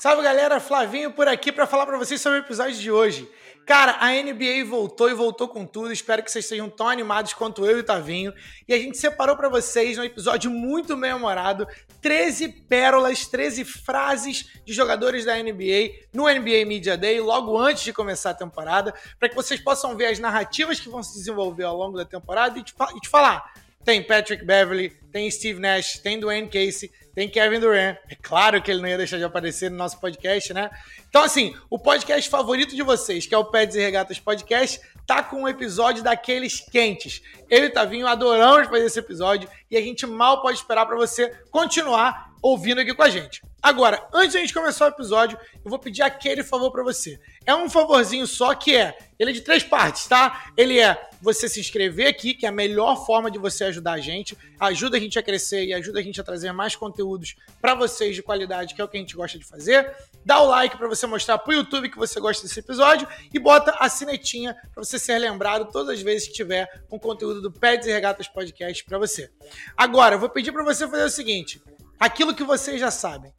Salve galera, Flavinho por aqui para falar para vocês sobre o episódio de hoje. Cara, a NBA voltou e voltou com tudo. Espero que vocês estejam tão animados quanto eu e o Tavinho. E a gente separou para vocês um episódio muito memorado 13 pérolas, 13 frases de jogadores da NBA no NBA Media Day, logo antes de começar a temporada, para que vocês possam ver as narrativas que vão se desenvolver ao longo da temporada e te, e te falar. Tem Patrick Beverly, tem Steve Nash, tem Dwayne Casey, tem Kevin Durant. É claro que ele não ia deixar de aparecer no nosso podcast, né? Então, assim, o podcast favorito de vocês, que é o Pets e Regatas Podcast, tá com um episódio daqueles quentes. Eu e Tavinho adoramos fazer esse episódio e a gente mal pode esperar para você continuar ouvindo aqui com a gente. Agora, antes a gente começar o episódio, eu vou pedir aquele favor para você. É um favorzinho só que é, ele é de três partes, tá? Ele é você se inscrever aqui, que é a melhor forma de você ajudar a gente, ajuda a gente a crescer e ajuda a gente a trazer mais conteúdos para vocês de qualidade, que é o que a gente gosta de fazer. Dá o like para você mostrar pro YouTube que você gosta desse episódio e bota a sinetinha para você ser lembrado todas as vezes que tiver um conteúdo do Pets e Regatas Podcast para você. Agora, eu vou pedir para você fazer o seguinte, aquilo que vocês já sabem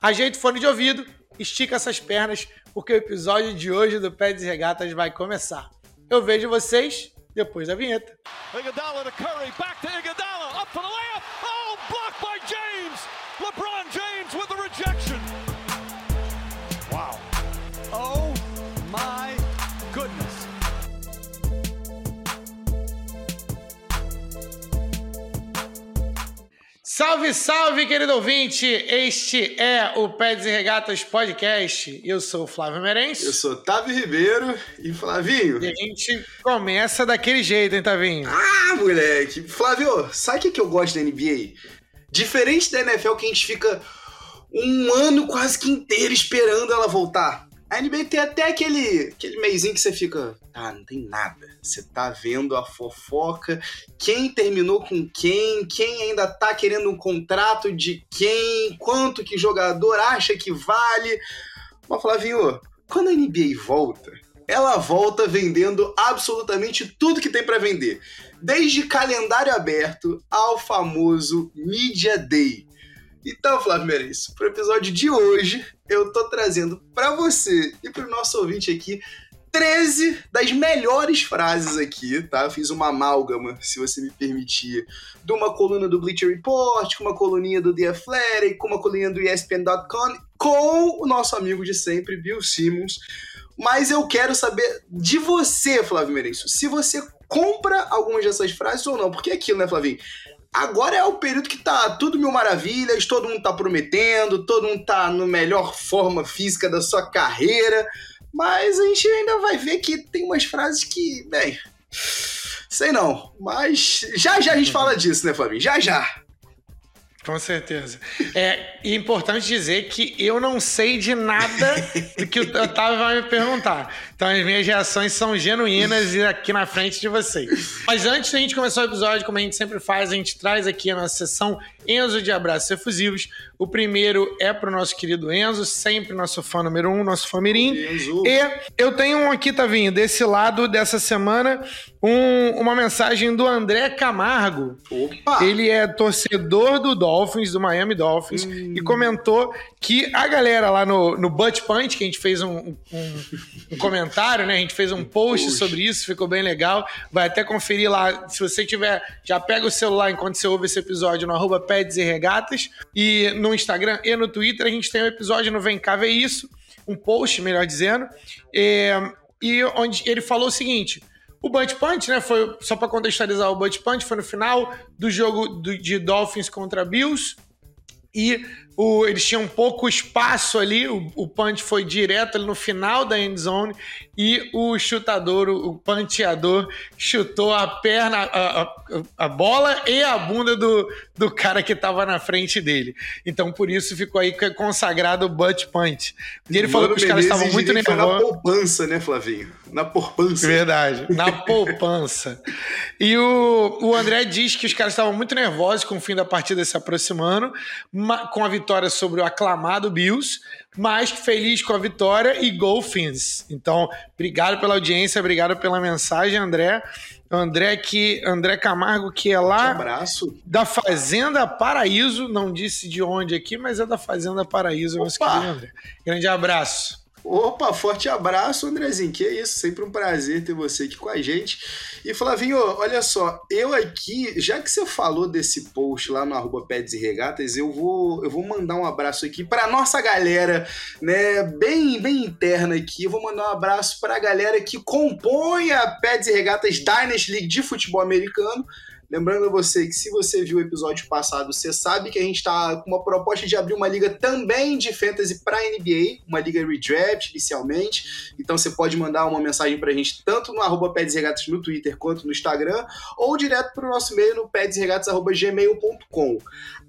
Ajeita o fone de ouvido, estica essas pernas, porque o episódio de hoje do Pé de Regatas vai começar. Eu vejo vocês depois da vinheta. Iguodala to Curry, back to Iguodala, up for the layup. Oh, blocked by James. LeBron James with the rejection. Salve, salve, querido ouvinte! Este é o Pés e Regatas Podcast. Eu sou o Flávio Merenço. Eu sou Távio Ribeiro e Flavinho. E a gente começa daquele jeito, hein, Tavinho? Ah, moleque! Flávio, sabe o que, que eu gosto da NBA? Diferente da NFL que a gente fica um ano quase que inteiro esperando ela voltar. A NBA tem até aquele, aquele meizinho que você fica, ah, não tem nada. Você tá vendo a fofoca, quem terminou com quem, quem ainda tá querendo um contrato de quem, quanto que jogador acha que vale. Mas Flavinho, quando a NBA volta, ela volta vendendo absolutamente tudo que tem para vender. Desde calendário aberto ao famoso Media Day. Então, Flávio Merenço, pro episódio de hoje, eu tô trazendo para você e pro nosso ouvinte aqui 13 das melhores frases aqui, tá? Fiz uma amálgama, se você me permitir, de uma coluna do Bleacher Report, com uma coluninha do The Athletic, com uma coluninha do ESPN.com, com o nosso amigo de sempre, Bill Simmons. Mas eu quero saber de você, Flávio Merenço, se você compra algumas dessas frases ou não. Porque é aquilo, né, Flavinho? Agora é o período que tá tudo mil maravilhas, todo mundo tá prometendo, todo mundo tá na melhor forma física da sua carreira, mas a gente ainda vai ver que tem umas frases que, bem, sei não, mas já já a gente fala disso, né, Fabinho? Já já. Com certeza. É importante dizer que eu não sei de nada do que o Otávio vai me perguntar. Então as minhas reações são genuínas e aqui na frente de vocês. Mas antes da gente começar o episódio, como a gente sempre faz, a gente traz aqui a nossa sessão Enzo de abraços efusivos. O primeiro é pro nosso querido Enzo, sempre nosso fã número um, nosso fã mirim. E eu tenho um aqui, Tavinho, desse lado dessa semana, um, uma mensagem do André Camargo. Opa! Ele é torcedor do Dolphins, do Miami Dolphins, hum. e comentou que a galera lá no, no Butt Punch, que a gente fez um, um, um comentário, né? A gente fez um post Puxa. sobre isso, ficou bem legal. Vai até conferir lá. Se você tiver, já pega o celular enquanto você ouve esse episódio no arroba Peds e Regatas. E no Instagram e no Twitter a gente tem um episódio no Vem Cá Ver Isso, um post, melhor dizendo, e, e onde ele falou o seguinte. O Bunch Punch, né? Foi só para contextualizar o Bunch Punch, foi no final do jogo do, de Dolphins contra Bills e o, eles tinham pouco espaço ali, o, o punch foi direto ali no final da end zone e o chutador, o, o panteador, chutou a perna, a, a, a, bola e a bunda do, do cara que estava na frente dele. Então por isso ficou aí consagrado o butt punch. E ele Mano falou que os caras estavam muito nervosos. Na poupança, né, Flavinho? Na poupança. Verdade, na poupança. e o, o André diz que os caras estavam muito nervosos com o fim da partida se aproximando, com a vitória sobre o aclamado Bills, mas feliz com a vitória e Go Fins. Então, obrigado pela audiência, obrigado pela mensagem, André. André que André Camargo que é lá da Fazenda Paraíso, não disse de onde aqui, mas é da Fazenda Paraíso, nosso querido André. Grande abraço. Opa, forte abraço, Andrezinho. Que é isso, sempre um prazer ter você aqui com a gente. E Flavinho, olha só, eu aqui, já que você falou desse post lá no arroba Peds e Regatas, eu vou, eu vou mandar um abraço aqui para nossa galera, né, bem, bem interna aqui. Eu vou mandar um abraço para a galera que compõe a Peds e Regatas Dynasty League de futebol americano. Lembrando a você que se você viu o episódio passado, você sabe que a gente está com uma proposta de abrir uma liga também de fantasy para NBA, uma liga redraft inicialmente. Então você pode mandar uma mensagem para a gente tanto no arroba Regatas no Twitter quanto no Instagram, ou direto para o nosso e-mail no pedsregatas.gmail.com.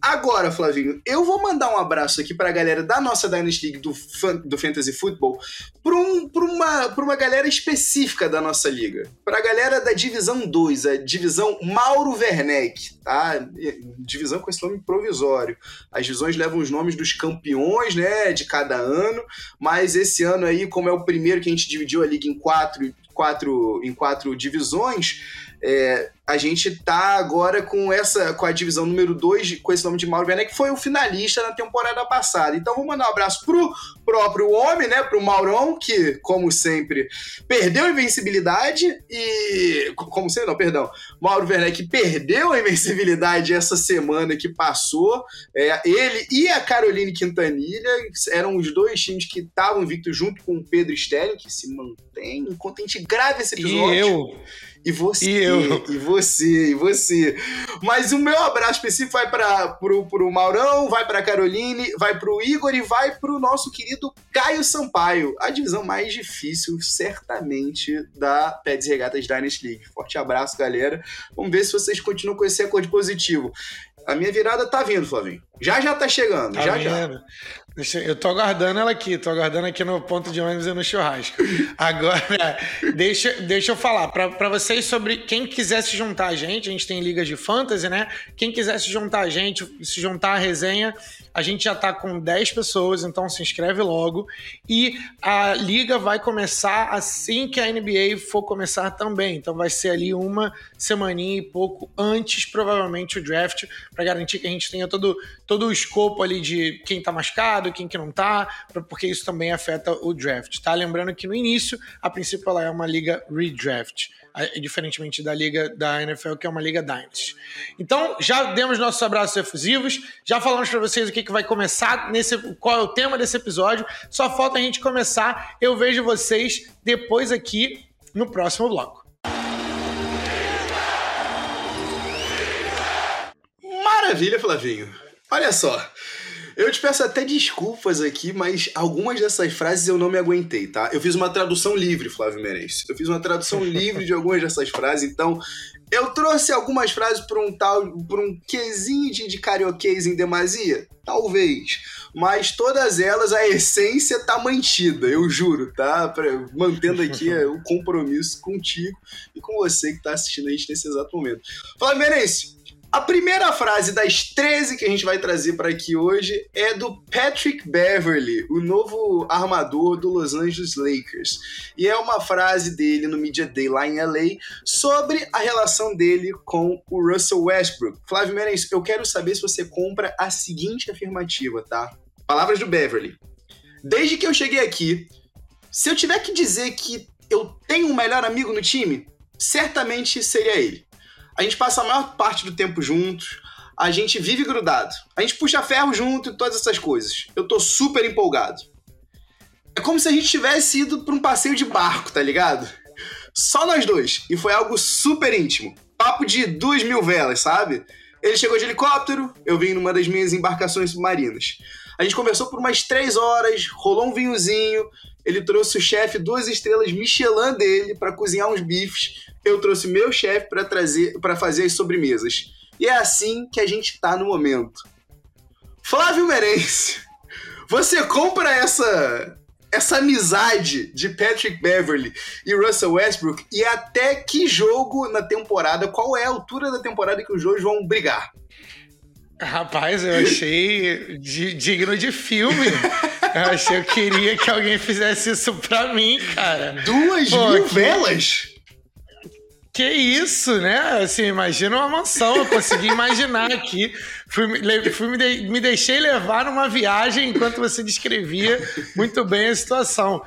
Agora, Flavinho, eu vou mandar um abraço aqui para a galera da nossa Dynasty League do, do Fantasy Football, para um, uma, uma galera específica da nossa liga. Para a galera da Divisão 2, a Divisão Mauro Werneck, tá? Divisão com esse nome provisório. As divisões levam os nomes dos campeões, né, de cada ano, mas esse ano aí, como é o primeiro que a gente dividiu a liga em quatro, quatro, em quatro divisões, é, a gente tá agora com essa com a divisão número 2, com esse nome de Mauro Werneck, que foi o finalista na temporada passada. Então vou mandar um abraço pro próprio homem, né, pro Maurão, que, como sempre, perdeu a invencibilidade e como sempre, não, perdão. Mauro Werneck perdeu a invencibilidade essa semana que passou. É, ele e a Caroline Quintanilha eram os dois times que estavam invictos junto com o Pedro Stelling, que se mantém enquanto a gente grava esse episódio. E eu e você, e, eu. e você, e você. Mas o meu abraço específico vai para pro, pro Maurão, vai para Caroline, vai pro Igor e vai pro nosso querido Caio Sampaio. A divisão mais difícil, certamente, da Peds Regatas Dynasty League. Forte abraço, galera. Vamos ver se vocês continuam com esse recorde positivo. A minha virada tá vindo, Flavinho. Já já tá chegando, tá já vindo. já. Eu tô aguardando ela aqui, tô aguardando aqui no ponto de ônibus e no churrasco. Agora, deixa, deixa eu falar para vocês sobre quem quiser se juntar a gente, a gente tem ligas de fantasy, né? Quem quiser se juntar a gente, se juntar à resenha, a gente já tá com 10 pessoas, então se inscreve logo. E a liga vai começar assim que a NBA for começar também. Então vai ser ali uma semaninha e pouco antes, provavelmente, o draft, para garantir que a gente tenha todo, todo o escopo ali de quem tá machucado, quem que não tá, porque isso também afeta o draft, tá? Lembrando que no início, a princípio, ela é uma liga redraft diferentemente da liga da NFL, que é uma liga Dynasty. Então, já demos nossos abraços efusivos, já falamos para vocês o que, que vai começar, nesse, qual é o tema desse episódio. Só falta a gente começar. Eu vejo vocês depois aqui no próximo bloco. Maravilha, Flavinho. Olha só. Eu te peço até desculpas aqui, mas algumas dessas frases eu não me aguentei, tá? Eu fiz uma tradução livre, Flávio Merencio. Eu fiz uma tradução livre de algumas dessas frases, então eu trouxe algumas frases para um tal, para um quesinho de, de carioquês em demasia? Talvez. Mas todas elas, a essência tá mantida, eu juro, tá? Pra, mantendo aqui o compromisso contigo e com você que tá assistindo a gente nesse exato momento. Flávio Merencio, a primeira frase das 13 que a gente vai trazer para aqui hoje é do Patrick Beverly, o novo armador do Los Angeles Lakers. E é uma frase dele no Media Day lá em LA sobre a relação dele com o Russell Westbrook. Flávio Merencio, eu quero saber se você compra a seguinte afirmativa, tá? Palavras do Beverly. Desde que eu cheguei aqui, se eu tiver que dizer que eu tenho um melhor amigo no time, certamente seria ele. A gente passa a maior parte do tempo juntos, a gente vive grudado, a gente puxa ferro junto e todas essas coisas. Eu tô super empolgado. É como se a gente tivesse ido pra um passeio de barco, tá ligado? Só nós dois. E foi algo super íntimo. Papo de duas mil velas, sabe? Ele chegou de helicóptero, eu vim numa das minhas embarcações submarinas. A gente conversou por umas três horas, rolou um vinhozinho, ele trouxe o chefe duas estrelas Michelin dele para cozinhar uns bifes. Eu trouxe meu chefe para trazer para fazer as sobremesas. E é assim que a gente tá no momento. Flávio Merense, você compra essa essa amizade de Patrick Beverly e Russell Westbrook e até que jogo na temporada, qual é a altura da temporada que os dois vão brigar? Rapaz, eu achei digno de filme. Eu achei, eu queria que alguém fizesse isso pra mim, cara. Duas Pô, mil que... isso, né? Assim, imagina uma mansão, eu consegui imaginar aqui. Fui, fui me, de, me deixei levar numa viagem enquanto você descrevia muito bem a situação.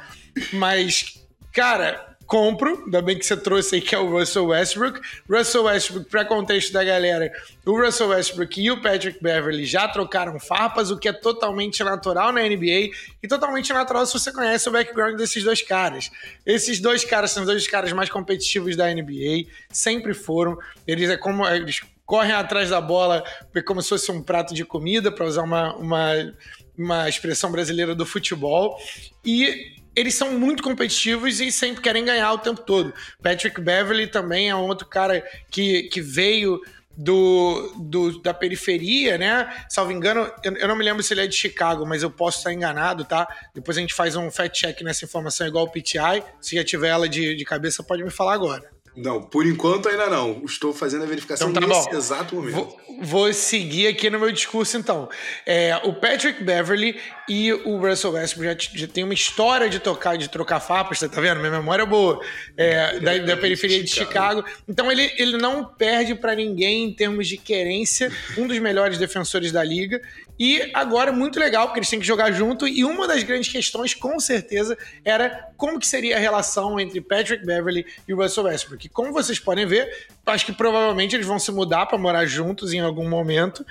Mas, cara, compro, ainda bem que você trouxe aí que é o Russell Westbrook. Russell Westbrook, para contexto da galera, o Russell Westbrook e o Patrick Beverly já trocaram farpas, o que é totalmente natural na NBA e totalmente natural se você conhece o background desses dois caras. Esses dois caras são os dois caras mais competitivos da NBA, sempre foram. Eles é como eles correm atrás da bola como se fosse um prato de comida, para usar uma, uma, uma expressão brasileira do futebol. E eles são muito competitivos e sempre querem ganhar o tempo todo. Patrick Beverly também é um outro cara que, que veio do, do, da periferia, né? Salvo engano, eu, eu, não me lembro se ele é de Chicago, mas eu posso estar enganado, tá? Depois a gente faz um fact check nessa informação igual o PTI. Se já tiver ela de, de cabeça, pode me falar agora. Não, por enquanto ainda não. Estou fazendo a verificação então, tá nesse bom. exato momento. Vou, vou, seguir aqui no meu discurso, então. É, o Patrick Beverly e o Russell Westbrook já, já tem uma história de tocar, de trocar farpas, tá vendo? Minha memória é boa. É, da, da, periferia de Chicago. Então ele, ele não perde para ninguém em termos de querência, um dos melhores defensores da liga. E agora é muito legal, porque eles têm que jogar junto. E uma das grandes questões, com certeza, era como que seria a relação entre Patrick Beverly e Russell Westbrook. E como vocês podem ver, acho que provavelmente eles vão se mudar para morar juntos em algum momento.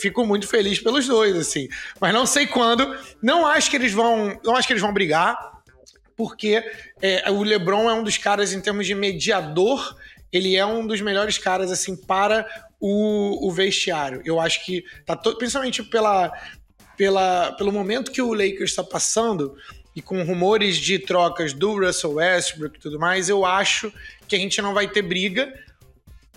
Fico muito feliz pelos dois, assim. Mas não sei quando. Não acho que eles vão. Não acho que eles vão brigar. Porque é, o LeBron é um dos caras, em termos de mediador, ele é um dos melhores caras, assim, para o, o vestiário. Eu acho que tá todo, principalmente pela, pela, pelo momento que o Lakers está passando e com rumores de trocas do Russell Westbrook e tudo mais, eu acho que a gente não vai ter briga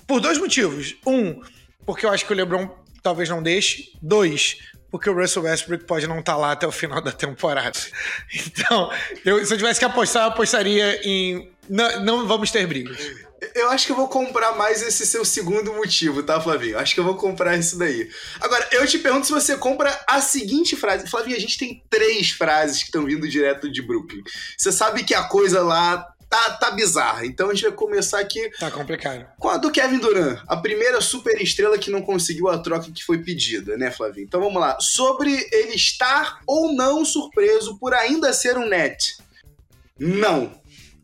por dois motivos. Um, porque eu acho que o LeBron talvez não deixe. Dois, porque o Russell Westbrook pode não estar tá lá até o final da temporada. Então, eu, se eu tivesse que apostar, eu apostaria em. Não, não vamos ter brigas. Eu acho que eu vou comprar mais esse seu segundo motivo, tá, Flavinho? Acho que eu vou comprar isso daí. Agora, eu te pergunto se você compra a seguinte frase. Flavinho, a gente tem três frases que estão vindo direto de Brooklyn. Você sabe que a coisa lá tá, tá bizarra. Então a gente vai começar aqui. Tá complicado. Com a do Kevin Durant, a primeira super estrela que não conseguiu a troca que foi pedida, né, Flavinho? Então vamos lá. Sobre ele estar ou não surpreso por ainda ser um net. Não.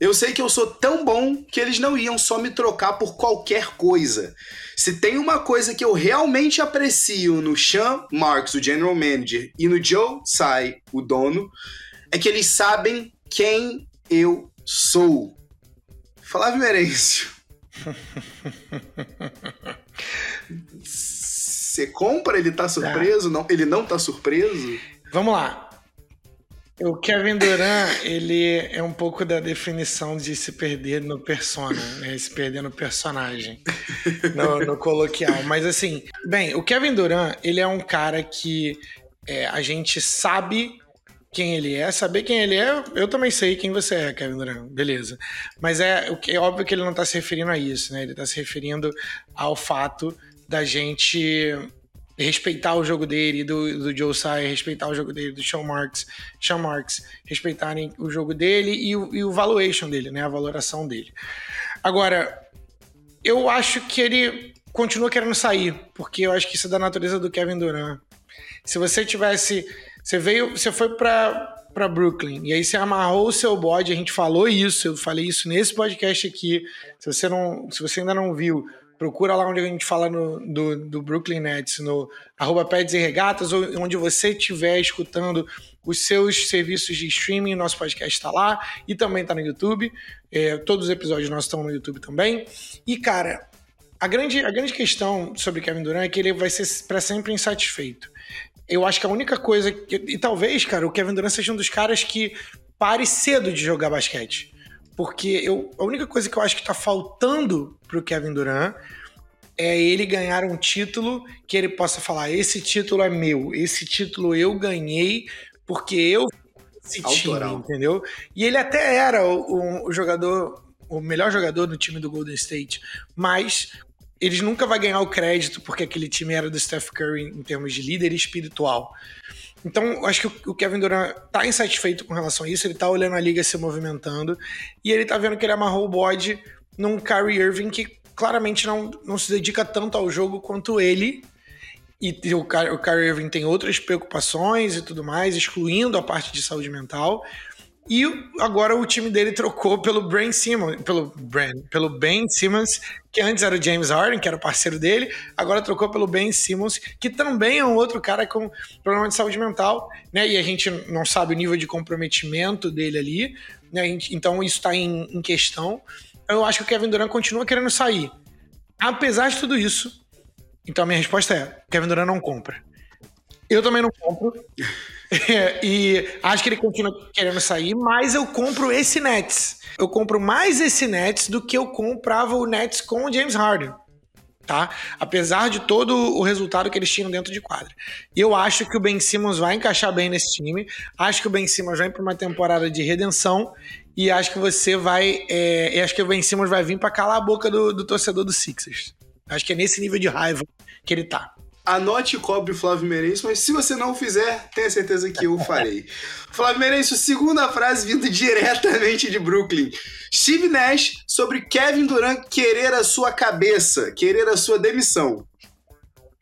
Eu sei que eu sou tão bom que eles não iam só me trocar por qualquer coisa. Se tem uma coisa que eu realmente aprecio no Sean Marks, o general manager, e no Joe Tsai, o dono, é que eles sabem quem eu sou. Flávio Merencio. Você compra? Ele tá surpreso? Tá. Não, ele não tá surpreso? Vamos lá. O Kevin Durant, ele é um pouco da definição de se perder no persona, né? Se perder no personagem, no, no coloquial. Mas assim, bem, o Kevin Durant, ele é um cara que é, a gente sabe quem ele é, saber quem ele é, eu também sei quem você é, Kevin Durant, beleza. Mas é, é óbvio que ele não está se referindo a isso, né? Ele está se referindo ao fato da gente respeitar o jogo dele, do, do Joe Tsai, respeitar o jogo dele, do Sean Marks, Sean Marks, respeitarem o jogo dele e o, e o valuation dele, né? A valoração dele. Agora, eu acho que ele continua querendo sair, porque eu acho que isso é da natureza do Kevin Durant. Se você tivesse. Você veio. Você foi para para Brooklyn. E aí você amarrou o seu bode, a gente falou isso, eu falei isso nesse podcast aqui. Se você não, se você ainda não viu, Procura lá onde a gente fala no, do, do Brooklyn Nets, no arroba Peds e Regatas, ou onde você estiver escutando os seus serviços de streaming, nosso podcast está lá e também está no YouTube. É, todos os episódios nossos estão no YouTube também. E, cara, a grande, a grande questão sobre Kevin Durant é que ele vai ser para sempre insatisfeito. Eu acho que a única coisa. Que, e talvez, cara, o Kevin Durant seja um dos caras que pare cedo de jogar basquete. Porque eu, a única coisa que eu acho que tá faltando pro Kevin Durant é ele ganhar um título que ele possa falar: esse título é meu, esse título eu ganhei porque eu esse time, entendeu? E ele até era o, o, jogador, o melhor jogador do time do Golden State, mas eles nunca vai ganhar o crédito porque aquele time era do Steph Curry em termos de líder espiritual. Então, acho que o Kevin Durant tá insatisfeito com relação a isso, ele tá olhando a liga se movimentando e ele tá vendo que ele amarrou o bode num Kyrie Irving que claramente não, não se dedica tanto ao jogo quanto ele. E o, Kyrie Irving tem outras preocupações e tudo mais, excluindo a parte de saúde mental. E agora o time dele trocou pelo Ben Simmons, pelo, Brand, pelo Ben Simmons, que antes era o James Harden, que era parceiro dele, agora trocou pelo Ben Simmons, que também é um outro cara com problema de saúde mental, né? E a gente não sabe o nível de comprometimento dele ali, né? Então isso está em, em questão. Eu acho que o Kevin Durant continua querendo sair. Apesar de tudo isso, então a minha resposta é: Kevin Durant não compra. Eu também não compro. É, e acho que ele continua querendo sair, mas eu compro esse Nets. Eu compro mais esse Nets do que eu comprava o Nets com o James Harden. Tá? Apesar de todo o resultado que eles tinham dentro de quadra. Eu acho que o Ben Simmons vai encaixar bem nesse time. Acho que o Ben Simmons vai para uma temporada de redenção. E acho que você vai. É, acho que o Ben Simmons vai vir para calar a boca do, do torcedor do Sixers. Acho que é nesse nível de raiva que ele tá anote e cobre o Flávio Meirense, mas se você não fizer, tenha certeza que eu farei. Flávio Meirense, segunda frase vindo diretamente de Brooklyn. Steve Nash sobre Kevin Durant querer a sua cabeça, querer a sua demissão.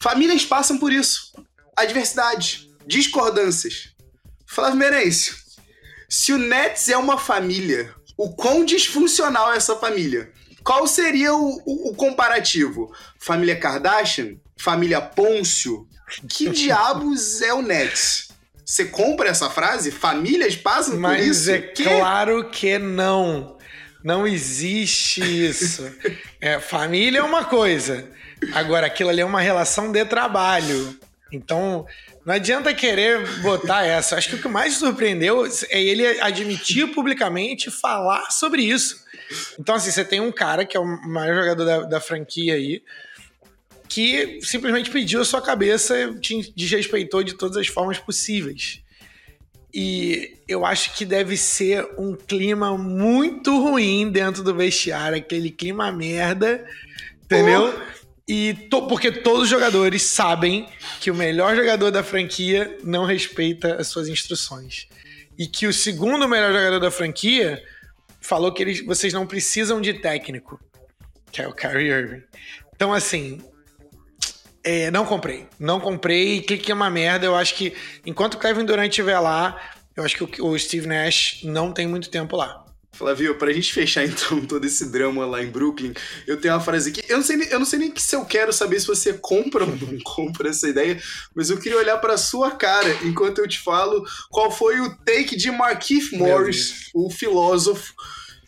Famílias passam por isso. Adversidade, discordâncias. Flávio Meirense, se o Nets é uma família, o quão disfuncional é essa família? Qual seria o, o, o comparativo? Família Kardashian? Família Pôncio, que diabos é o Nets? Você compra essa frase? Famílias passam Mas por isso? Mas é que... claro que não. Não existe isso. É, família é uma coisa. Agora, aquilo ali é uma relação de trabalho. Então, não adianta querer botar essa. Acho que o que mais surpreendeu é ele admitir publicamente falar sobre isso. Então, assim, você tem um cara que é o maior jogador da, da franquia aí, que simplesmente pediu a sua cabeça, te desrespeitou de todas as formas possíveis. E eu acho que deve ser um clima muito ruim dentro do vestiário, aquele clima merda, entendeu? Oh. E to, porque todos os jogadores sabem que o melhor jogador da franquia não respeita as suas instruções. E que o segundo melhor jogador da franquia falou que eles, vocês não precisam de técnico, que é o Kyrie Irving. Então, assim, é, não comprei. Não comprei. Clique é uma merda. Eu acho que enquanto o Kevin Durant estiver lá, eu acho que o, Steve Nash não tem muito tempo lá. Flavio, pra gente fechar então todo esse drama lá em Brooklyn, eu tenho uma frase aqui. Eu não sei, nem, eu não sei nem se eu quero saber se você compra ou não compra essa ideia, mas eu queria olhar pra sua cara enquanto eu te falo qual foi o take de Markeith Morris, o filósofo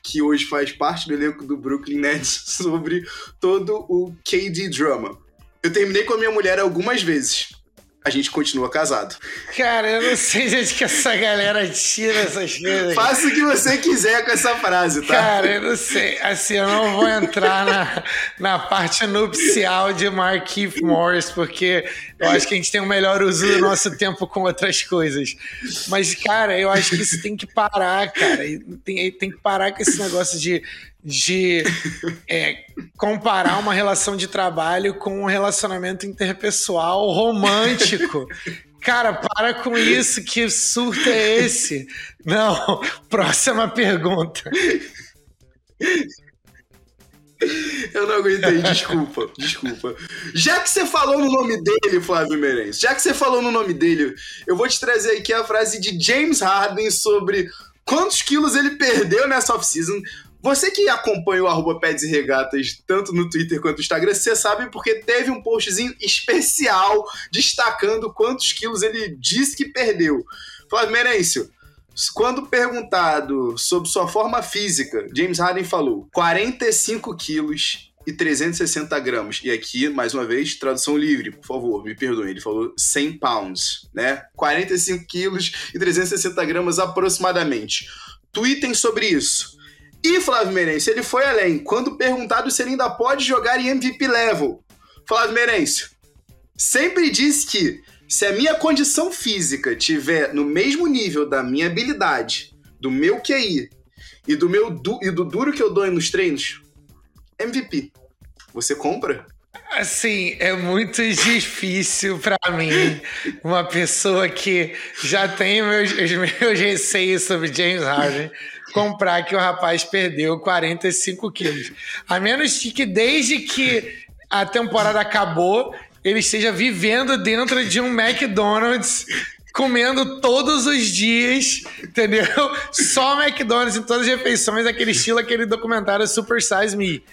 que hoje faz parte do elenco do Brooklyn Nets, sobre todo o KD drama. Eu terminei com a minha mulher algumas vezes. A gente continua casado. Cara, eu não sei de onde que essa galera tira essas coisas. Faça o que você quiser com essa frase, tá? Cara, eu não sei. Assim, eu não vou entrar na, na parte nupcial de Marquise Morris, porque eu acho que a gente tem o um melhor uso do nosso tempo com outras coisas. Mas, cara, eu acho que isso tem que parar, cara. Tem, tem que parar com esse negócio de de é, comparar uma relação de trabalho com um relacionamento interpessoal romântico. Cara, para com isso, que surto é esse? Não, próxima pergunta. Eu não aguentei, desculpa, desculpa. Já que você falou no nome dele, Flávio Meirense, já que você falou no nome dele, eu vou te trazer aqui a frase de James Harden sobre quantos quilos ele perdeu nessa off-season. Você que acompanha o arroba Peds e Regatas tanto no Twitter quanto no Instagram, você sabe porque teve um postzinho especial destacando quantos quilos ele disse que perdeu. Flávio Merencio, quando perguntado sobre sua forma física, James Harden falou 45 quilos e 360 gramas. E aqui, mais uma vez, tradução livre, por favor, me perdoem. Ele falou 100 pounds, né? 45 quilos e 360 gramas aproximadamente. Tweetem sobre isso. E Flávio Meirense, ele foi além. Quando perguntado se ele ainda pode jogar em MVP level, Flávio Meirense sempre disse que se a minha condição física tiver no mesmo nível da minha habilidade, do meu QI e do meu du e do duro que eu dou nos treinos, MVP. Você compra? Assim, é muito difícil para mim, uma pessoa que já tem meus, os meus receios sobre James Harden, comprar que o rapaz perdeu 45 quilos. A menos que desde que a temporada acabou, ele esteja vivendo dentro de um McDonald's comendo todos os dias, entendeu? Só McDonald's em todas as refeições, aquele estilo, aquele documentário Super Size Me.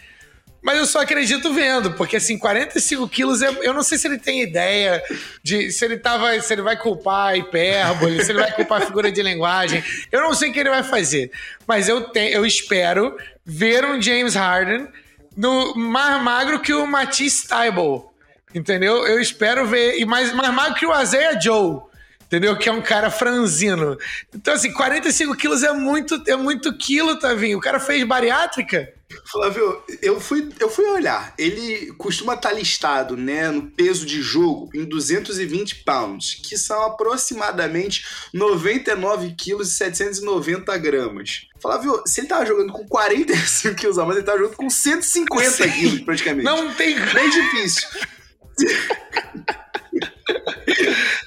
Mas eu só acredito vendo, porque assim, 45 quilos, eu não sei se ele tem ideia de se ele tava, se ele vai culpar hipérbole, se ele vai culpar figura de linguagem. Eu não sei o que ele vai fazer. Mas eu, te, eu espero ver um James Harden no mais magro que o Matisse Tybalt. Entendeu? Eu espero ver. E mais, mais magro que o Isaiah Joe entendeu? Que é um cara franzino. Então, assim, 45 quilos é muito, é muito quilo, Tavinho. O cara fez bariátrica. Flávio, eu fui, eu fui olhar. Ele costuma estar listado, né, no peso de jogo em 220 pounds, que são aproximadamente 99 quilos e 790 gramas. Flávio, se ele tava jogando com 45 quilos a mais, ele tava jogando com 150 Sim. quilos praticamente. Não tem. Bem difícil.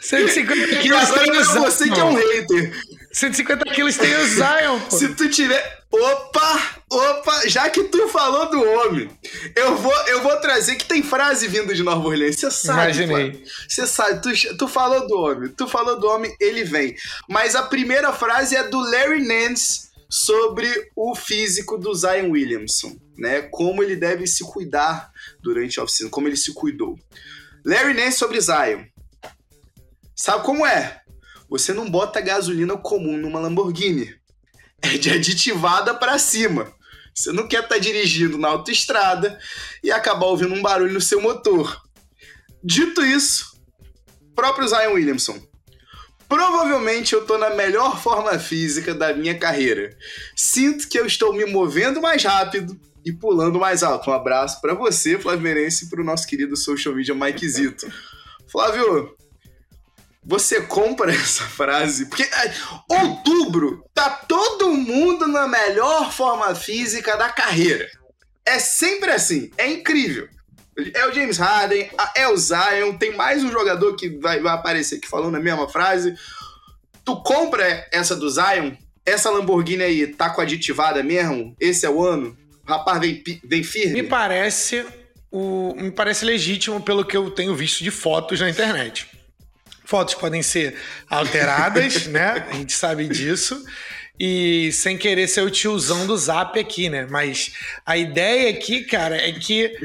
150 quilos agora tem o Zion. você que é um hater. 150 quilos tem o Zion, pô. Se tu tiver... Opa! Opa! Já que tu falou do homem, eu vou, eu vou trazer que tem frase vindo de Nova Orleans. Você sabe, Imaginei. Você sabe, tu, tu falou do homem. Tu falou do homem, ele vem. Mas a primeira frase é do Larry Nance sobre o físico do Zion Williamson, né? Como ele deve se cuidar durante a oficina, como ele se cuidou. Larry Nance sobre Zion. Sabe como é? Você não bota gasolina comum numa Lamborghini. É de aditivada para cima. Você não quer estar tá dirigindo na autoestrada e acabar ouvindo um barulho no seu motor. Dito isso, próprio Zion Williamson. Provavelmente eu tô na melhor forma física da minha carreira. Sinto que eu estou me movendo mais rápido e pulando mais alto. Um abraço para você, Flavirense, e para o nosso querido social media Mike Zito. Flávio, você compra essa frase? Porque é, outubro tá todo mundo na melhor forma física da carreira. É sempre assim, é incrível. É o James Harden, é o Zion, tem mais um jogador que vai, vai aparecer aqui falando a mesma frase. Tu compra essa do Zion? Essa Lamborghini aí tá com aditivada mesmo? Esse é o ano? O rapaz vem, vem firme? Me parece, o, me parece legítimo pelo que eu tenho visto de fotos na internet. Fotos podem ser alteradas, né? A gente sabe disso. E sem querer ser o tiozão do zap aqui, né? Mas a ideia aqui, cara, é que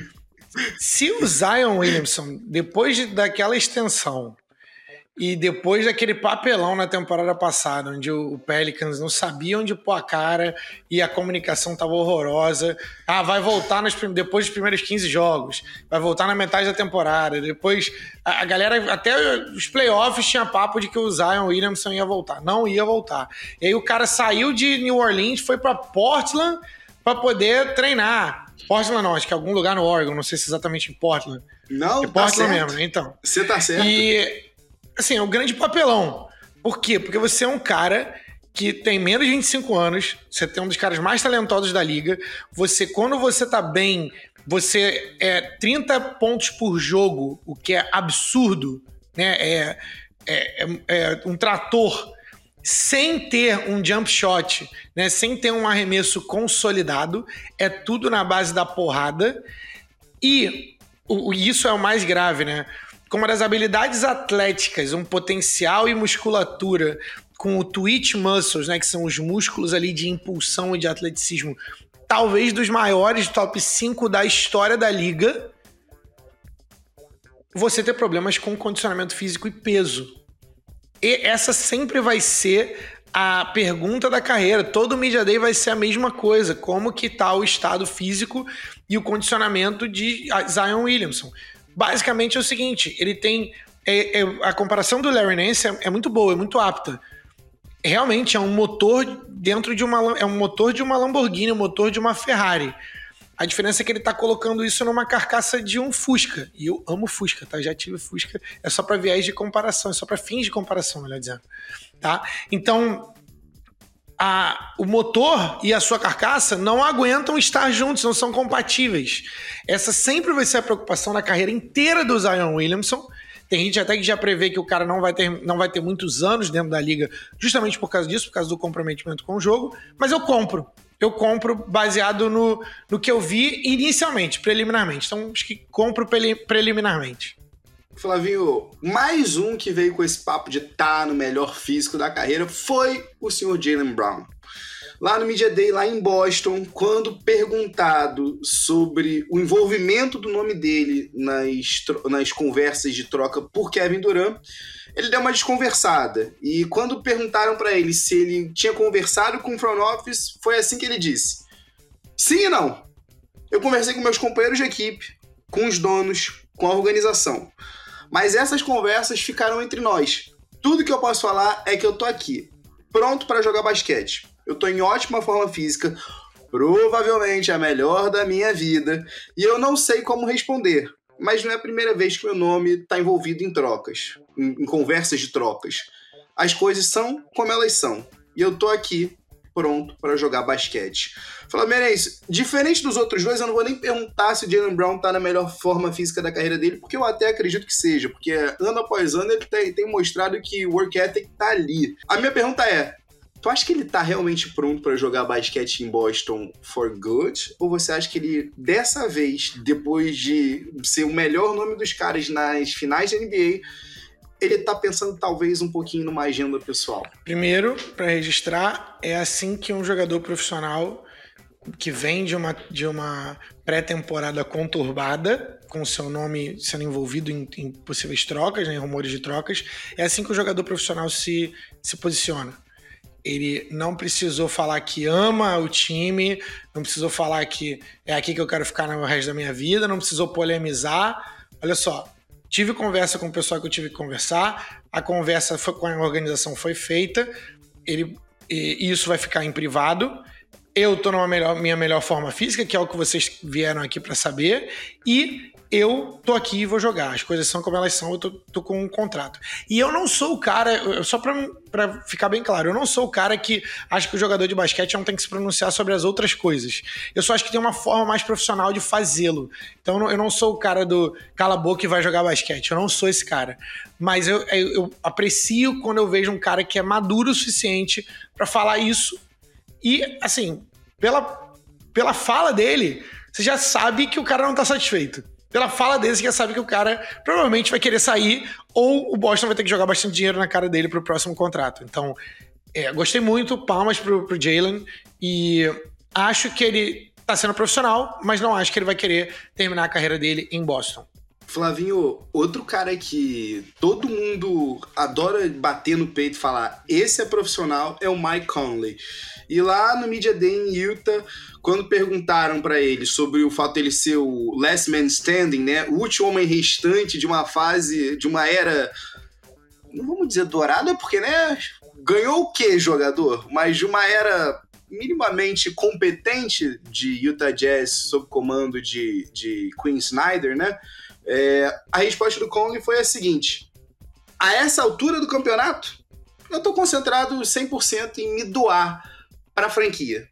se o Zion Williamson, depois daquela extensão, e depois daquele papelão na temporada passada, onde o Pelicans não sabia onde pôr a cara e a comunicação estava horrorosa. Ah, vai voltar nos, depois dos primeiros 15 jogos, vai voltar na metade da temporada. Depois, a, a galera, até os playoffs tinha papo de que o Zion Williamson ia voltar. Não ia voltar. E aí o cara saiu de New Orleans, foi para Portland para poder treinar. Portland não, acho que é algum lugar no Oregon, não sei se exatamente em Portland. Não, é Portland tá mesmo, então. Você tá certo. E assim, é um grande papelão. Por quê? Porque você é um cara que tem menos de 25 anos, você tem um dos caras mais talentosos da liga. Você, quando você tá bem, você é 30 pontos por jogo, o que é absurdo, né? É, é, é, é um trator sem ter um jump shot, né? Sem ter um arremesso consolidado, é tudo na base da porrada. E o, isso é o mais grave, né? Como das habilidades atléticas, um potencial e musculatura com o twitch muscles, né, que são os músculos ali de impulsão e de atleticismo, talvez dos maiores top 5 da história da liga, você ter problemas com condicionamento físico e peso. E essa sempre vai ser a pergunta da carreira. Todo Media Day vai ser a mesma coisa. Como que tá o estado físico e o condicionamento de Zion Williamson? Basicamente é o seguinte: ele tem. É, é, a comparação do Larry Nance é, é, muito boa, é muito apta. Realmente é um motor dentro de uma. É um motor de uma Lamborghini, um motor de uma Ferrari. A diferença é que ele está colocando isso numa carcaça de um Fusca. E eu amo Fusca, tá? Já tive Fusca. É só para viés de comparação, é só para fins de comparação, melhor dizendo. Tá? Então, a, o motor e a sua carcaça não aguentam estar juntos, não são compatíveis. Essa sempre vai ser a preocupação na carreira inteira do Zion Williamson. Tem gente até que já prevê que o cara não vai ter, não vai ter muitos anos dentro da liga, justamente por causa disso, por causa do comprometimento com o jogo. Mas eu compro. Eu compro baseado no, no que eu vi inicialmente, preliminarmente. Então, acho que compro preliminarmente. Flavinho, mais um que veio com esse papo de estar tá no melhor físico da carreira foi o senhor Jalen Brown. Lá no Media Day, lá em Boston, quando perguntado sobre o envolvimento do nome dele nas, nas conversas de troca por Kevin Durant, ele deu uma desconversada. E quando perguntaram para ele se ele tinha conversado com o front office, foi assim que ele disse: Sim e não. Eu conversei com meus companheiros de equipe, com os donos, com a organização. Mas essas conversas ficaram entre nós. Tudo que eu posso falar é que eu tô aqui, pronto para jogar basquete. Eu tô em ótima forma física, provavelmente a melhor da minha vida, e eu não sei como responder. Mas não é a primeira vez que meu nome está envolvido em trocas, em, em conversas de trocas. As coisas são como elas são. E eu tô aqui pronto para jogar basquete. Flamenense, diferente dos outros dois, eu não vou nem perguntar se o Jalen Brown tá na melhor forma física da carreira dele, porque eu até acredito que seja, porque ano após ano ele tem, tem mostrado que o work ethic tá ali. A minha pergunta é: Tu acha que ele tá realmente pronto para jogar basquete em Boston for good? Ou você acha que ele, dessa vez, depois de ser o melhor nome dos caras nas finais da NBA, ele tá pensando talvez um pouquinho numa agenda pessoal? Primeiro, para registrar, é assim que um jogador profissional que vem de uma, de uma pré-temporada conturbada, com seu nome sendo envolvido em, em possíveis trocas, né, em rumores de trocas, é assim que o jogador profissional se, se posiciona. Ele não precisou falar que ama o time, não precisou falar que é aqui que eu quero ficar no resto da minha vida, não precisou polemizar. Olha só, tive conversa com o pessoal que eu tive que conversar, a conversa foi, com a organização foi feita, ele, e isso vai ficar em privado. Eu tô numa melhor, minha melhor forma física, que é o que vocês vieram aqui para saber, e eu tô aqui e vou jogar. As coisas são como elas são, eu tô, tô com um contrato. E eu não sou o cara, só pra ficar bem claro, eu não sou o cara que acha que o jogador de basquete não tem que se pronunciar sobre as outras coisas. Eu só acho que tem uma forma mais profissional de fazê-lo. Então eu não sou o cara do cala a boca e vai jogar basquete. Eu não sou esse cara. Mas eu, eu, eu aprecio quando eu vejo um cara que é maduro o suficiente para falar isso. E, assim, pela, pela fala dele, você já sabe que o cara não tá satisfeito pela fala dele, você já sabe que o cara provavelmente vai querer sair ou o Boston vai ter que jogar bastante dinheiro na cara dele pro próximo contrato. Então, é, gostei muito, palmas pro, pro Jalen e acho que ele tá sendo profissional, mas não acho que ele vai querer terminar a carreira dele em Boston. Flavinho, outro cara que todo mundo adora bater no peito e falar esse é profissional é o Mike Conley. E lá no Media Day em Utah, quando perguntaram para ele sobre o fato dele ser o last man standing, né, o último homem restante de uma fase, de uma era, não vamos dizer dourada, porque, né, ganhou o que jogador? Mas de uma era minimamente competente de Utah Jazz sob comando de, de Quinn Snyder, né? É, a resposta do Conley foi a seguinte: a essa altura do campeonato, eu estou concentrado 100% em me doar para a franquia.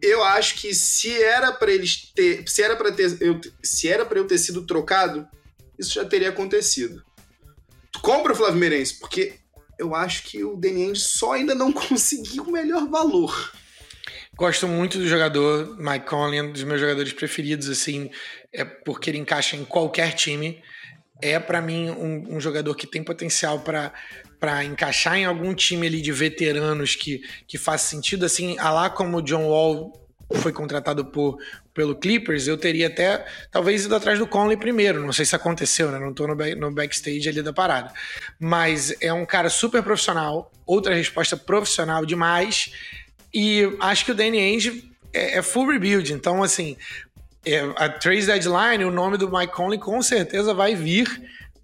Eu acho que se era para eles ter, se era para ter, eu, se era para eu ter sido trocado, isso já teria acontecido. Tu compra o Flávio Meirense, porque eu acho que o Danny só ainda não conseguiu o melhor valor. Gosto muito do jogador, Mike Conley, um dos meus jogadores preferidos, assim, é porque ele encaixa em qualquer time. É para mim um, um, jogador que tem potencial para encaixar em algum time ali de veteranos que, que faz sentido, assim, a lá como o John Wall foi contratado por, pelo Clippers, eu teria até talvez ido atrás do Conley primeiro. Não sei se aconteceu, né? Não tô no, no backstage ali da parada. Mas é um cara super profissional, outra resposta profissional demais. E acho que o Danny Ainge é, é full rebuild. Então, assim, é, a trade deadline, o nome do Mike Conley com certeza vai vir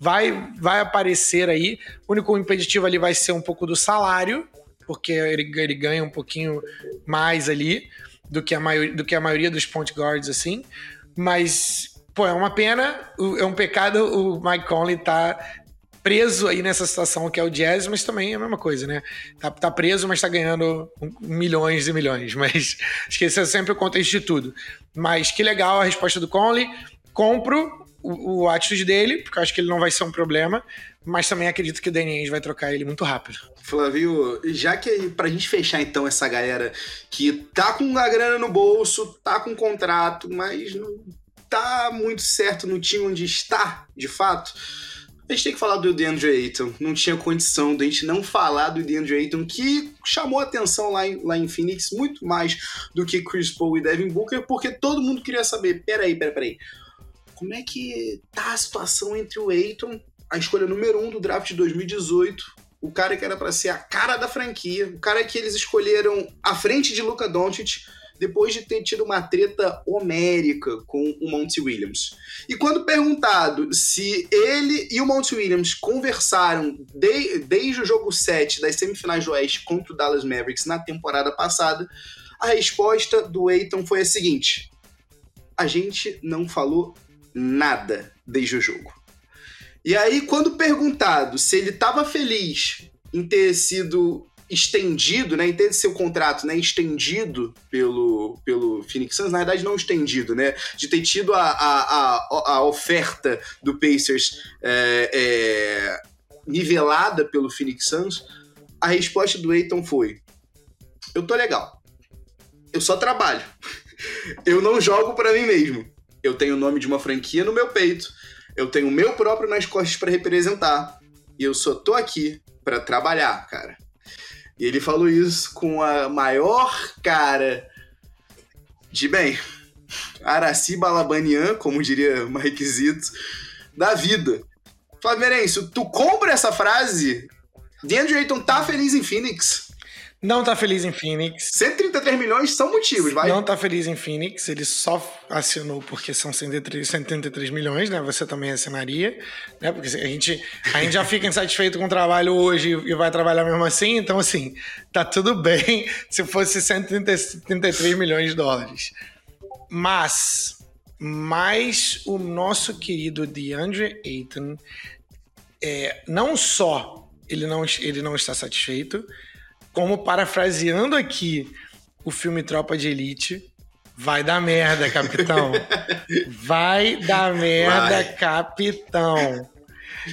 vai, vai aparecer aí. O único impeditivo ali vai ser um pouco do salário, porque ele, ele ganha um pouquinho mais ali do que, a maioria, do que a maioria dos point guards, assim. Mas, pô, é uma pena, é um pecado o Mike Conley tá preso aí nessa situação que é o Jazz, mas também é a mesma coisa, né? Tá, tá preso, mas tá ganhando milhões e milhões. Mas acho que esse é sempre o contexto de tudo. Mas que legal a resposta do Conley. Compro o, o atitude dele, porque eu acho que ele não vai ser um problema. Mas também acredito que o Danny vai trocar ele muito rápido. Flavio, já que pra gente fechar então essa galera que tá com a grana no bolso, tá com um contrato, mas não tá muito certo no time onde está, de fato, a gente tem que falar do DeAndre Ayton. Não tinha condição de a gente não falar do DeAndre Ayton, que chamou atenção lá em, lá em Phoenix muito mais do que Chris Paul e Devin Booker, porque todo mundo queria saber, peraí, peraí, peraí, como é que tá a situação entre o Ayton, a escolha número um do draft de 2018, o cara que era para ser a cara da franquia, o cara que eles escolheram à frente de Luca Doncic, depois de ter tido uma treta homérica com o Monty Williams. E quando perguntado se ele e o Monty Williams conversaram de, desde o jogo 7 das semifinais do Oeste contra o Dallas Mavericks na temporada passada, a resposta do Aiton foi a seguinte: a gente não falou nada desde o jogo. E aí, quando perguntado se ele estava feliz em ter sido estendido, né, ter seu contrato né, estendido pelo, pelo Phoenix Suns, na verdade não estendido, né, de ter tido a, a, a, a oferta do Pacers é, é, nivelada pelo Phoenix Suns, a resposta do Aiton foi: eu tô legal, eu só trabalho, eu não jogo para mim mesmo, eu tenho o nome de uma franquia no meu peito. Eu tenho o meu próprio nas costas para representar. E eu só tô aqui para trabalhar, cara. E ele falou isso com a maior cara de bem. Araci Balabanian, como diria mais requisito, da vida. Flavirense, tu compra essa frase? DeAndre Ayton tá feliz em Phoenix. Não tá feliz em Phoenix. 133 milhões são motivos, vai? Não tá feliz em Phoenix. Ele só assinou porque são 133, 133 milhões, né? Você também assinaria, né? Porque a gente, a gente já fica insatisfeito com o trabalho hoje e vai trabalhar mesmo assim. Então, assim, tá tudo bem se fosse 133 milhões de dólares. Mas, mas o nosso querido DeAndre Ayton, é, não só ele não, ele não está satisfeito, como parafraseando aqui o filme Tropa de Elite, vai dar merda, capitão. Vai dar merda, vai. capitão.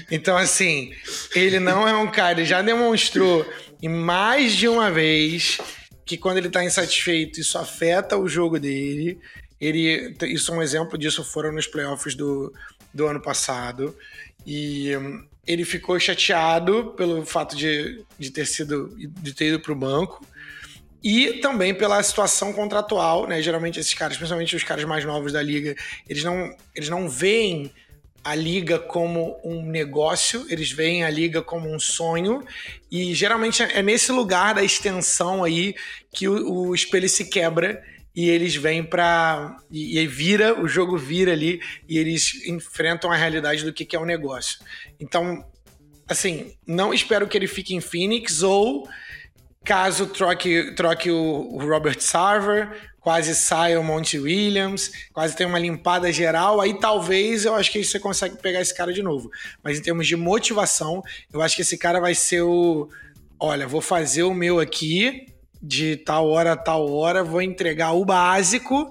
Então, assim, ele não é um cara, ele já demonstrou e mais de uma vez que quando ele tá insatisfeito, isso afeta o jogo dele. Ele, isso é um exemplo disso, foram nos playoffs do, do ano passado. E hum, ele ficou chateado pelo fato de, de ter sido de ter ido para o banco e também pela situação contratual, né? Geralmente esses caras, principalmente os caras mais novos da liga, eles não eles não veem a liga como um negócio, eles veem a liga como um sonho e geralmente é nesse lugar da extensão aí que o, o espelho se quebra e eles vêm para e, e vira o jogo vira ali e eles enfrentam a realidade do que, que é o negócio. Então, assim, não espero que ele fique em Phoenix ou caso troque, troque o, o Robert Sarver, quase saia o Monty Williams, quase tem uma limpada geral, aí talvez eu acho que você consegue pegar esse cara de novo. Mas em termos de motivação, eu acho que esse cara vai ser o. Olha, vou fazer o meu aqui, de tal hora a tal hora, vou entregar o básico,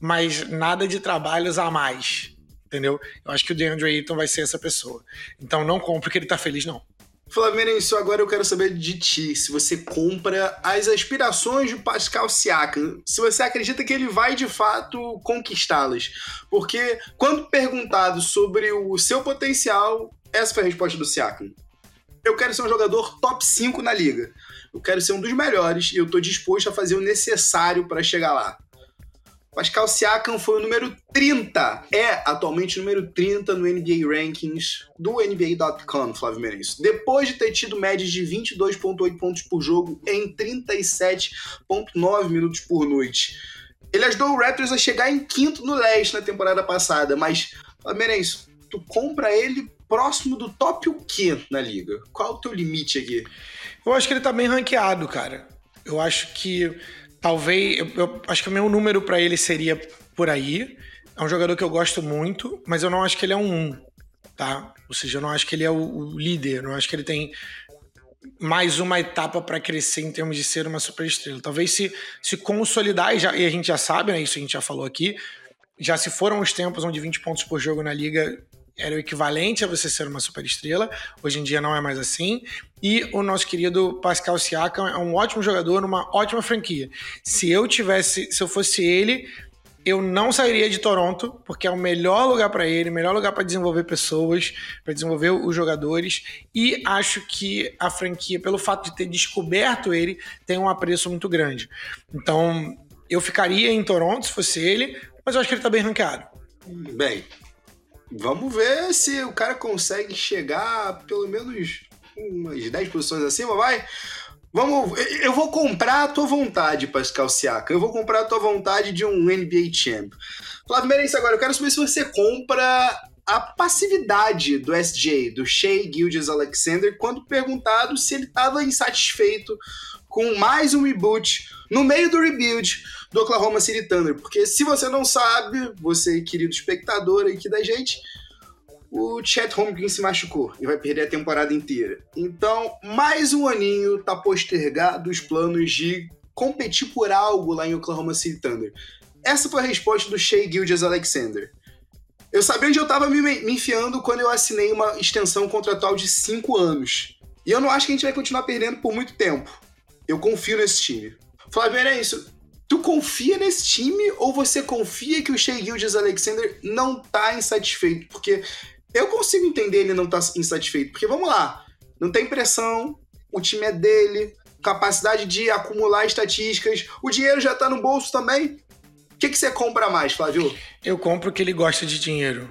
mas nada de trabalhos a mais. Entendeu? Eu acho que o DeAndre Ayton vai ser essa pessoa. Então não compre que ele tá feliz, não. Flavinense, agora eu quero saber de ti, se você compra as aspirações de Pascal Siakam, se você acredita que ele vai de fato conquistá-las. Porque quando perguntado sobre o seu potencial, essa foi a resposta do Siakam. Eu quero ser um jogador top 5 na liga. Eu quero ser um dos melhores e eu estou disposto a fazer o necessário para chegar lá. Pascal Siakam foi o número 30, é atualmente o número 30 no NBA Rankings do NBA.com, Flávio Menezes. Depois de ter tido médias de 22,8 pontos por jogo em 37,9 minutos por noite. Ele ajudou o Raptors a chegar em quinto no leste na temporada passada, mas, Menezes, tu compra ele próximo do top o quê na liga? Qual o teu limite aqui? Eu acho que ele tá bem ranqueado, cara. Eu acho que talvez. Eu, eu acho que o meu número para ele seria por aí. É um jogador que eu gosto muito, mas eu não acho que ele é um 1. tá? Ou seja, eu não acho que ele é o, o líder, eu não acho que ele tem mais uma etapa para crescer em termos de ser uma superestrela. Talvez se, se consolidar, e, já, e a gente já sabe, né? Isso a gente já falou aqui. Já se foram os tempos onde 20 pontos por jogo na liga era o equivalente a você ser uma superestrela. Hoje em dia não é mais assim. E o nosso querido Pascal Siakam é um ótimo jogador, uma ótima franquia. Se eu tivesse, se eu fosse ele, eu não sairia de Toronto, porque é o melhor lugar para ele, o melhor lugar para desenvolver pessoas, para desenvolver os jogadores. E acho que a franquia, pelo fato de ter descoberto ele, tem um apreço muito grande. Então, eu ficaria em Toronto se fosse ele, mas eu acho que ele tá bem ranqueado. Bem, vamos ver se o cara consegue chegar pelo menos umas 10 posições acima, vai? Vamos, eu vou comprar a tua vontade, Pascal Siaka. Eu vou comprar a tua vontade de um NBA Champ. Flávio Merense, agora eu quero saber se você compra a passividade do SJ, do Shea Gildas Alexander, quando perguntado se ele estava insatisfeito com mais um reboot no meio do rebuild do Oklahoma City Thunder. Porque se você não sabe, você, querido espectador aqui da gente, o Chet Holmgren se machucou e vai perder a temporada inteira. Então, mais um aninho tá postergado os planos de competir por algo lá em Oklahoma City Thunder. Essa foi a resposta do Shea Gildas Alexander. Eu sabia onde eu tava me, me enfiando quando eu assinei uma extensão contratual de 5 anos. E eu não acho que a gente vai continuar perdendo por muito tempo. Eu confio nesse time. Flávio, é isso. Tu confia nesse time ou você confia que o Shea Gildas Alexander não tá insatisfeito? Porque eu consigo entender ele não tá insatisfeito, porque vamos lá, não tem pressão, o time é dele, capacidade de acumular estatísticas, o dinheiro já tá no bolso também. O que, que você compra mais, Flávio? Eu compro que ele gosta de dinheiro.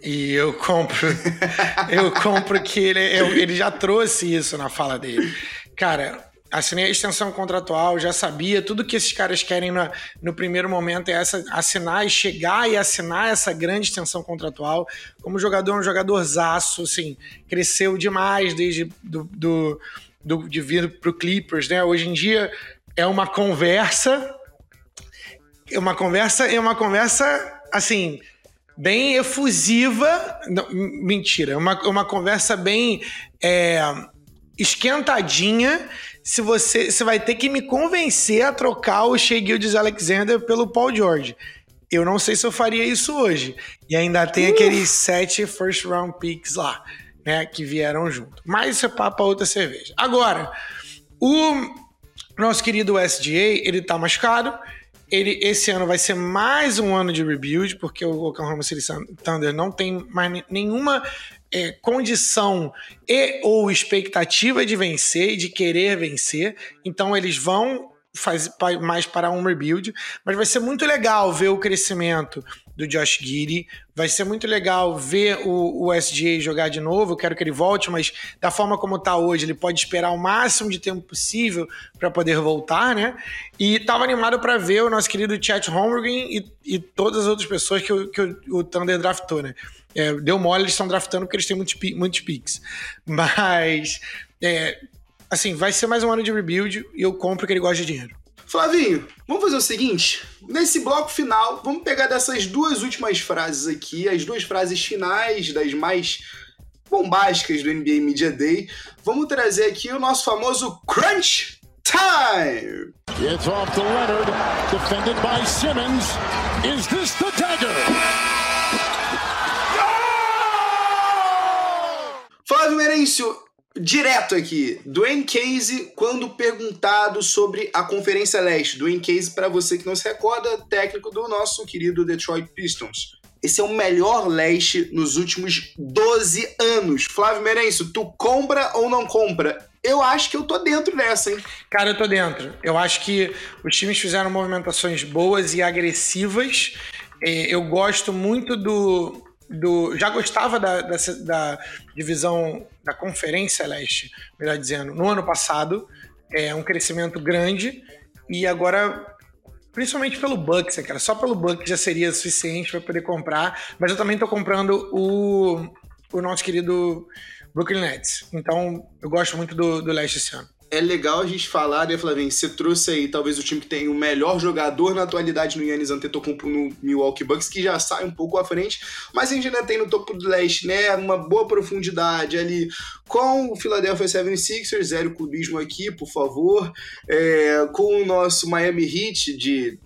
E eu compro. eu compro que ele, eu, ele já trouxe isso na fala dele. Cara, assinei a extensão contratual, já sabia, tudo que esses caras querem no, no primeiro momento é essa, assinar e chegar e assinar essa grande extensão contratual. Como jogador, um jogador zaço, assim, cresceu demais desde do, do, do, de vir pro Clippers, né? Hoje em dia é uma conversa, é uma conversa, é uma conversa, assim, bem efusiva, não, mentira, é uma, uma conversa bem é, esquentadinha se você, você vai ter que me convencer a trocar o Shea Gildes Alexander pelo Paul George. Eu não sei se eu faria isso hoje. E ainda tem uh. aqueles sete first round picks lá, né, que vieram junto. Mas isso é papo outra cerveja. Agora, o nosso querido SGA, ele tá machucado. Ele, esse ano vai ser mais um ano de rebuild, porque o Oklahoma City Thunder não tem mais nenhuma é, condição e ou expectativa de vencer e de querer vencer. Então eles vão fazer mais para um rebuild, mas vai ser muito legal ver o crescimento do Josh Giddy. Vai ser muito legal ver o, o SGA jogar de novo. Eu quero que ele volte, mas da forma como está hoje, ele pode esperar o máximo de tempo possível para poder voltar, né? E tava animado para ver o nosso querido Chet Holmgren e, e todas as outras pessoas que, o, que o, o Thunder draftou, né? É, deu mole, eles estão draftando porque eles têm muitos, muitos picks. Mas, é, assim, vai ser mais um ano de rebuild e eu compro que ele gosta de dinheiro. Flavinho, vamos fazer o seguinte: nesse bloco final, vamos pegar dessas duas últimas frases aqui, as duas frases finais das mais bombásticas do NBA Media Day. Vamos trazer aqui o nosso famoso Crunch Time! It's off to Leonard, defended by Simmons. Is this the dagger? Flávio Merencio, direto aqui. Dwayne Casey, quando perguntado sobre a Conferência Leste. Dwayne Casey, para você que não se recorda, técnico do nosso querido Detroit Pistons. Esse é o melhor leste nos últimos 12 anos. Flávio Merencio, tu compra ou não compra? Eu acho que eu tô dentro dessa, hein? Cara, eu tô dentro. Eu acho que os times fizeram movimentações boas e agressivas. É, eu gosto muito do, do. Já gostava da, da, da, divisão da Conferência Leste, melhor dizendo, no ano passado. É um crescimento grande. E agora, principalmente pelo Bucks, né, cara. Só pelo Bucks já seria suficiente para poder comprar. Mas eu também estou comprando o, o nosso querido Brooklyn Nets. Então, eu gosto muito do, do Leste esse ano. É legal a gente falar, né, Flavinho? Você trouxe aí talvez o time que tem o melhor jogador na atualidade no Yannis Antetokounmpo no Milwaukee Bucks, que já sai um pouco à frente, mas a gente ainda tem no topo do leste, né, uma boa profundidade ali com o Philadelphia 76ers, zero clubismo aqui, por favor, é, com o nosso Miami Heat de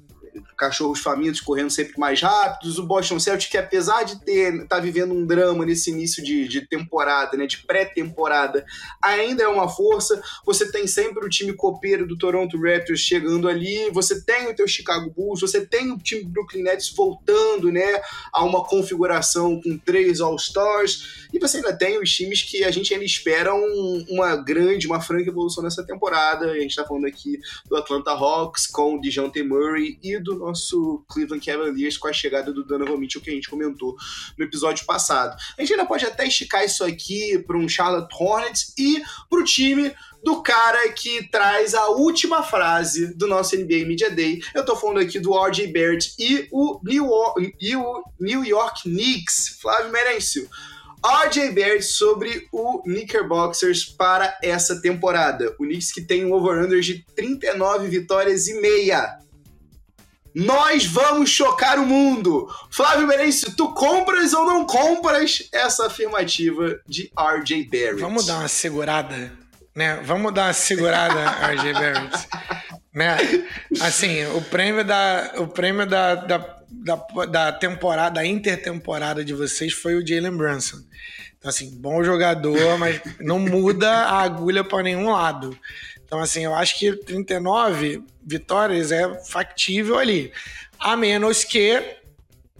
cachorros famintos correndo sempre mais rápidos, o Boston Celtics que apesar de ter tá vivendo um drama nesse início de, de temporada, né, de pré-temporada, ainda é uma força. Você tem sempre o time copeiro do Toronto Raptors chegando ali, você tem o teu Chicago Bulls, você tem o time Brooklyn Nets voltando, né, a uma configuração com três All-Stars, e você ainda tem os times que a gente ainda espera um, uma grande, uma franca evolução nessa temporada. A gente tá falando aqui do Atlanta Hawks com o DeJounte Murray e do nosso Cleveland Cavaliers com a chegada do Donovan Mitchell que a gente comentou no episódio passado. A gente ainda pode até esticar isso aqui para um Charlotte Hornets e para o time do cara que traz a última frase do nosso NBA Media Day. Eu tô falando aqui do RJ Barrett e o New York, e o New York Knicks. Flávio Merencio. RJ Barrett sobre o Knickerboxers para essa temporada. O Knicks que tem um over-under de 39 vitórias e meia. Nós vamos chocar o mundo. Flávio Merencio, tu compras ou não compras essa afirmativa de RJ Barrett? Vamos dar uma segurada, né? Vamos dar uma segurada, RJ Barrett. né? Assim, o prêmio da, o prêmio da, da, da, da temporada, da intertemporada de vocês foi o Jalen Brunson. Então, assim, bom jogador, mas não muda a agulha para nenhum lado. Então, assim, eu acho que 39 vitórias é factível ali. A menos que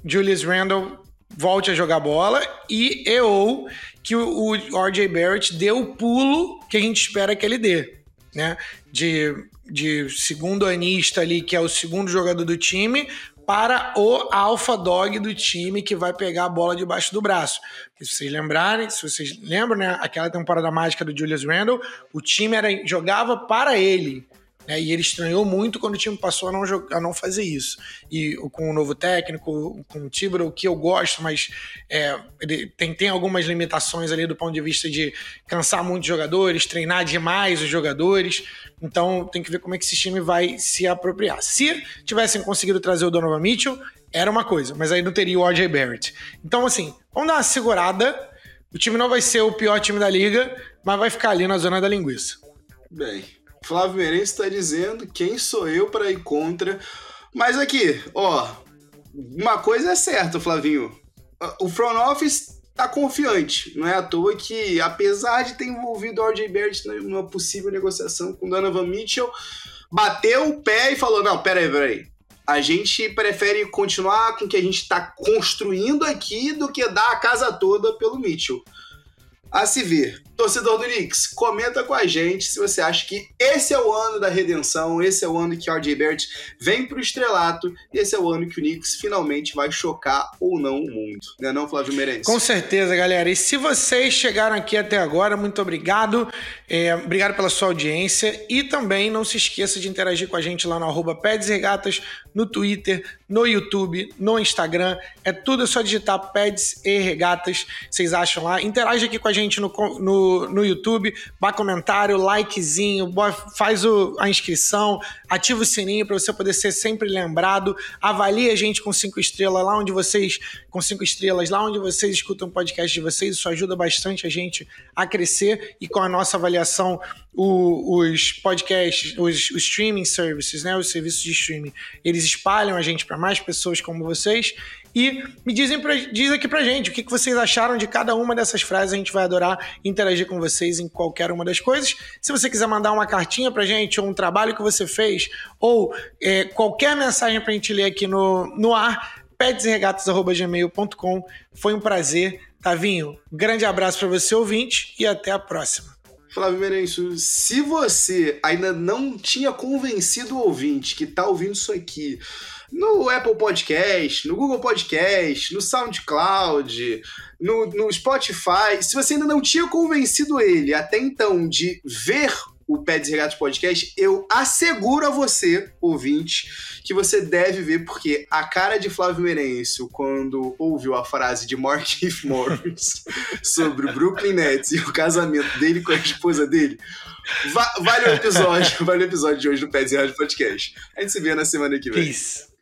Julius Randle volte a jogar bola e, ou que o, o RJ Barrett dê o pulo que a gente espera que ele dê, né? De, de segundo anista ali, que é o segundo jogador do time, para o alfa dog do time que vai pegar a bola debaixo do braço. Se vocês lembrarem, se vocês lembram, né, aquela temporada mágica do Julius Randle, o time era, jogava para ele. Né, e ele estranhou muito quando o time passou a não, a não fazer isso. E com o novo técnico, com o Tibro, que eu gosto, mas é, ele tem, tem algumas limitações ali do ponto de vista de cansar muitos jogadores, treinar demais os jogadores. Então tem que ver como é que esse time vai se apropriar. Se tivessem conseguido trazer o Donovan Mitchell, era uma coisa, mas aí não teria o RJ Barrett. Então, assim, vamos dar uma segurada. O time não vai ser o pior time da liga, mas vai ficar ali na zona da linguiça. Bem, Flávio Merenço está dizendo quem sou eu para ir contra. Mas aqui, ó, uma coisa é certa, Flavinho. O front office tá confiante. Não é à toa que, apesar de ter envolvido o RJ Barrett numa possível negociação com Donovan Mitchell, bateu o pé e falou: não, peraí, peraí. A gente prefere continuar com o que a gente está construindo aqui do que dar a casa toda pelo Mitchell. A se ver. Torcedor do Knicks, comenta com a gente se você acha que esse é o ano da redenção, esse é o ano que o RJ Barrett vem pro estrelato e esse é o ano que o Knicks finalmente vai chocar ou não o mundo. Não é não, Flávio Meirelles? Com certeza, galera. E se vocês chegaram aqui até agora, muito obrigado. É, obrigado pela sua audiência e também não se esqueça de interagir com a gente lá no arroba Peds Regatas, no Twitter, no YouTube, no Instagram. É tudo é só digitar Peds e Regatas, vocês acham lá. Interage aqui com a gente no, no no, YouTube, dá comentário, likezinho, faz o, a inscrição, ativa o sininho para você poder ser sempre lembrado. Avalie a gente com cinco estrelas lá onde vocês, com cinco estrelas, lá onde vocês escutam o podcast de vocês. Isso ajuda bastante a gente a crescer e com a nossa avaliação, o, os podcasts, os, os, streaming services, né, os serviços de streaming, eles espalham a gente para mais pessoas como vocês e me dizem pra, diz aqui pra gente o que, que vocês acharam de cada uma dessas frases. A gente vai adorar interagir com vocês em qualquer uma das coisas. Se você quiser mandar uma cartinha pra gente, ou um trabalho que você fez, ou é, qualquer mensagem pra gente ler aqui no, no ar, pedesregatas.gmail.com. Foi um prazer. Tavinho, grande abraço para você, ouvinte, e até a próxima. Flávio Merenço, se você ainda não tinha convencido o ouvinte que tá ouvindo isso aqui no Apple Podcast, no Google Podcast, no SoundCloud, no, no Spotify, se você ainda não tinha convencido ele até então de ver o Pé Regatos Podcast, eu asseguro a você, ouvinte, que você deve ver, porque a cara de Flávio Merencio, quando ouviu a frase de Marquinhos Morris sobre o Brooklyn Nets e o casamento dele com a esposa dele, va vale o episódio, vale o episódio de hoje do Pé Regatos Podcast. A gente se vê na semana que vem. Peace.